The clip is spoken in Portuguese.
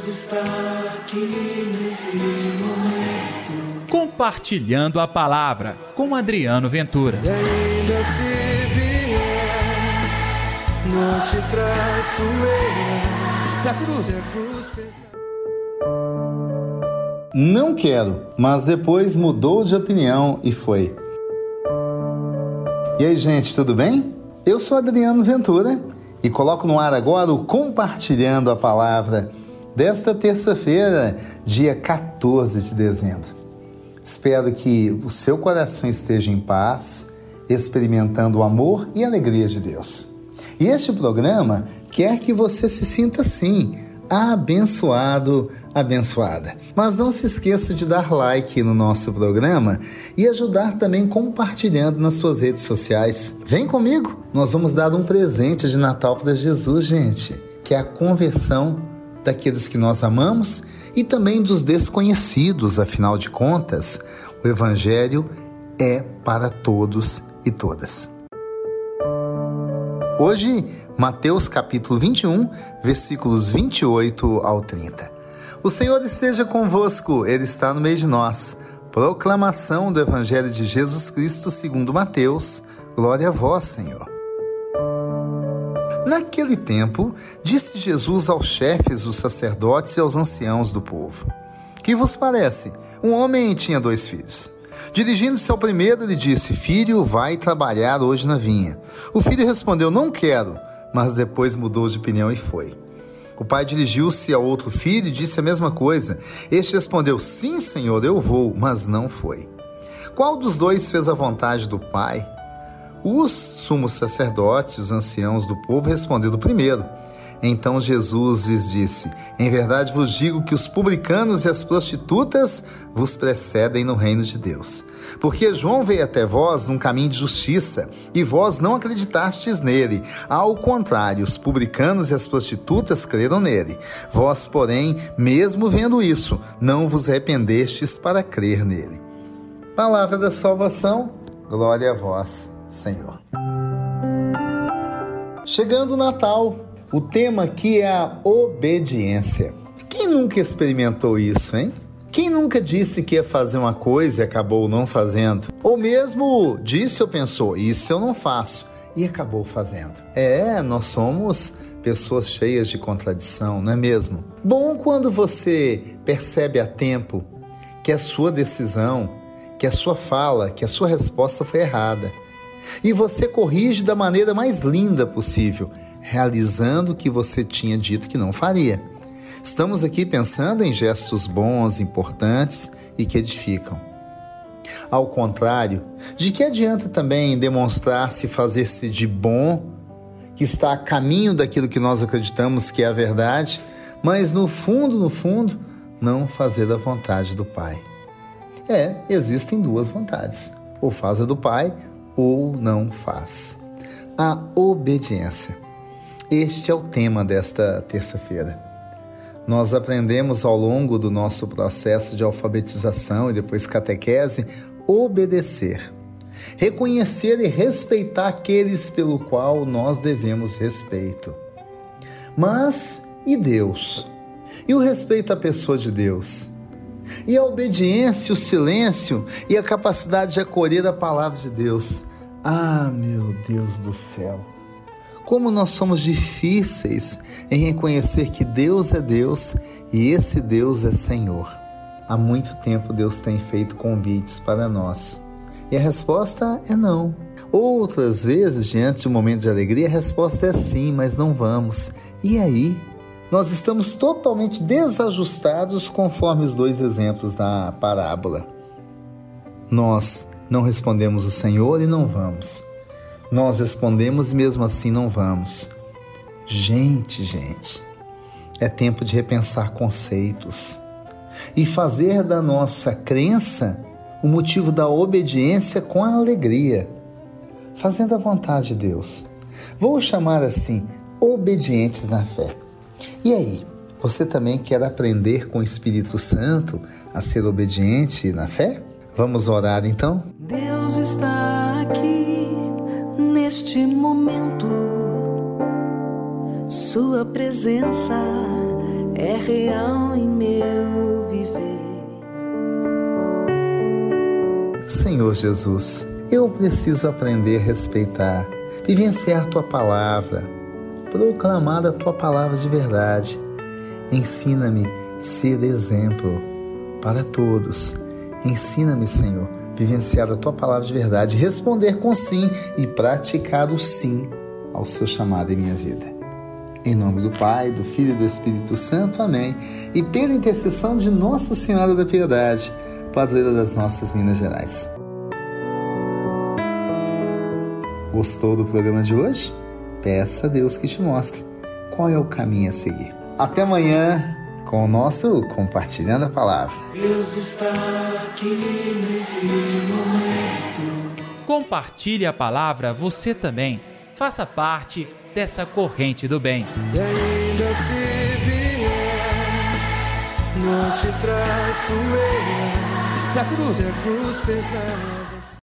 Deus está aqui nesse momento. Compartilhando a palavra com Adriano Ventura. E ainda se vier, não te traço eu. Se a cruz. Se a cruz pesar. Não quero, mas depois mudou de opinião e foi. E aí, gente, tudo bem? Eu sou Adriano Ventura e coloco no ar agora o Compartilhando a Palavra desta terça-feira, dia 14 de dezembro. Espero que o seu coração esteja em paz, experimentando o amor e alegria de Deus. E este programa quer que você se sinta assim abençoado, abençoada. Mas não se esqueça de dar like no nosso programa e ajudar também compartilhando nas suas redes sociais. Vem comigo, nós vamos dar um presente de Natal para Jesus, gente, que é a conversão daqueles que nós amamos e também dos desconhecidos, afinal de contas, o evangelho é para todos e todas. Hoje, Mateus capítulo 21, versículos 28 ao 30. O Senhor esteja convosco, Ele está no meio de nós. Proclamação do Evangelho de Jesus Cristo segundo Mateus. Glória a vós, Senhor. Naquele tempo, disse Jesus aos chefes dos sacerdotes e aos anciãos do povo: Que vos parece? Um homem tinha dois filhos. Dirigindo-se ao primeiro, lhe disse: Filho, vai trabalhar hoje na vinha. O filho respondeu: Não quero, mas depois mudou de opinião e foi. O pai dirigiu-se ao outro filho e disse a mesma coisa. Este respondeu: Sim, senhor, eu vou, mas não foi. Qual dos dois fez a vontade do pai? Os sumos sacerdotes, os anciãos do povo, responderam primeiro. Então Jesus lhes disse: Em verdade vos digo que os publicanos e as prostitutas vos precedem no reino de Deus. Porque João veio até vós num caminho de justiça, e vós não acreditastes nele. Ao contrário, os publicanos e as prostitutas creram nele. Vós, porém, mesmo vendo isso, não vos arrependestes para crer nele. Palavra da salvação, glória a vós, Senhor. Chegando o Natal, o tema aqui é a obediência. Quem nunca experimentou isso, hein? Quem nunca disse que ia fazer uma coisa e acabou não fazendo? Ou mesmo disse ou pensou, isso eu não faço, e acabou fazendo. É, nós somos pessoas cheias de contradição, não é mesmo? Bom quando você percebe a tempo que a sua decisão, que a sua fala, que a sua resposta foi errada. E você corrige da maneira mais linda possível, realizando o que você tinha dito que não faria. Estamos aqui pensando em gestos bons, importantes e que edificam. Ao contrário, de que adianta também demonstrar-se fazer-se de bom, que está a caminho daquilo que nós acreditamos que é a verdade, mas no fundo, no fundo, não fazer a vontade do Pai? É, existem duas vontades: ou faz a do Pai ou não faz. A obediência. Este é o tema desta terça-feira. Nós aprendemos ao longo do nosso processo de alfabetização e depois catequese obedecer, reconhecer e respeitar aqueles pelo qual nós devemos respeito. Mas e Deus? E o respeito à pessoa de Deus? E a obediência, o silêncio e a capacidade de acolher a palavra de Deus? Ah, meu Deus do céu! Como nós somos difíceis em reconhecer que Deus é Deus e esse Deus é Senhor. Há muito tempo Deus tem feito convites para nós. E a resposta é não. Outras vezes, diante de um momento de alegria, a resposta é sim, mas não vamos. E aí? Nós estamos totalmente desajustados conforme os dois exemplos da parábola. Nós não respondemos o Senhor e não vamos. Nós respondemos e mesmo assim não vamos. Gente, gente, é tempo de repensar conceitos e fazer da nossa crença o motivo da obediência com a alegria, fazendo a vontade de Deus. Vou chamar assim, obedientes na fé. E aí, você também quer aprender com o Espírito Santo a ser obediente na fé? Vamos orar então? Deus está aqui neste momento. Sua presença é real em meu viver. Senhor Jesus, eu preciso aprender a respeitar, vivenciar tua palavra, proclamar a tua palavra de verdade. Ensina-me a ser exemplo para todos. Ensina-me, Senhor, vivenciar a tua palavra de verdade, responder com sim e praticar o sim ao seu chamado em minha vida. Em nome do Pai, do Filho e do Espírito Santo. Amém. E pela intercessão de Nossa Senhora da Piedade, padroeira das nossas Minas Gerais. Gostou do programa de hoje? Peça a Deus que te mostre qual é o caminho a seguir. Até amanhã com o nosso Compartilhando a Palavra. Deus está aqui nesse momento. Compartilhe a palavra você também. Faça parte dessa corrente do bem. E ainda se vier, não te traço eu. Se a cruz Se a cruz pesada.